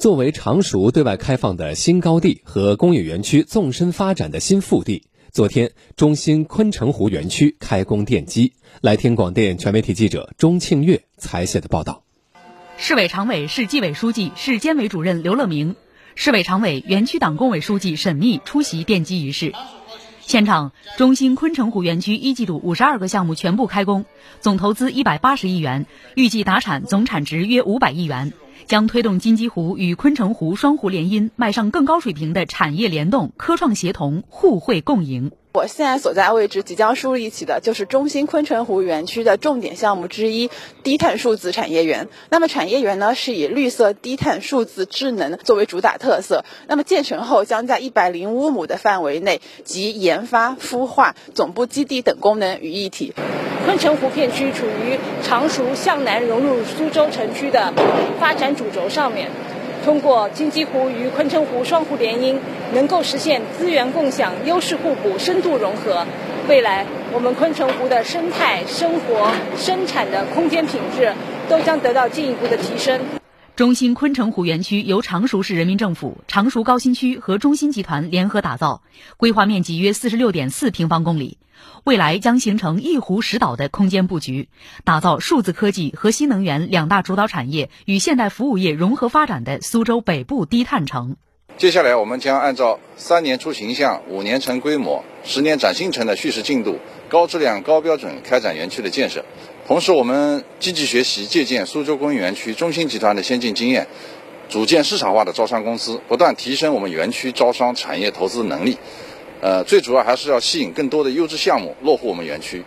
作为常熟对外开放的新高地和工业园区纵深发展的新腹地，昨天中心昆城湖园区开工奠基。来听广电全媒体记者钟庆月采写的报道。市委常委、市纪委书记、市监委主任刘乐明，市委常委、园区党工委书记沈密出席奠基仪式。现场，中心昆城湖园区一季度五十二个项目全部开工，总投资一百八十亿元，预计达产总产值约五百亿元。将推动金鸡湖与昆城湖双湖联姻迈上更高水平的产业联动、科创协同、互惠共赢。我现在所在位置即将树立起的就是中心昆城湖园区的重点项目之一——低碳数字产业园。那么产业园呢，是以绿色、低碳、数字、智能作为主打特色。那么建成后，将在一百零五亩的范围内集研发、孵化、总部基地等功能于一体。昆城湖片区处于常熟向南融入苏州城区的发展主轴上面，通过金鸡湖与昆城湖双湖联姻，能够实现资源共享、优势互补、深度融合。未来，我们昆城湖的生态、生活、生产的空间品质都将得到进一步的提升。中心昆城湖园区由常熟市人民政府、常熟高新区和中心集团联合打造，规划面积约四十六点四平方公里。未来将形成一湖十岛的空间布局，打造数字科技和新能源两大主导产业与现代服务业融合发展的苏州北部低碳城。接下来，我们将按照三年出形象、五年成规模、十年展新城的叙事进度，高质量、高标准开展园区的建设。同时，我们积极学习借鉴苏州工业园区中心集团的先进经验，组建市场化的招商公司，不断提升我们园区招商产业投资能力。呃，最主要还是要吸引更多的优质项目落户我们园区。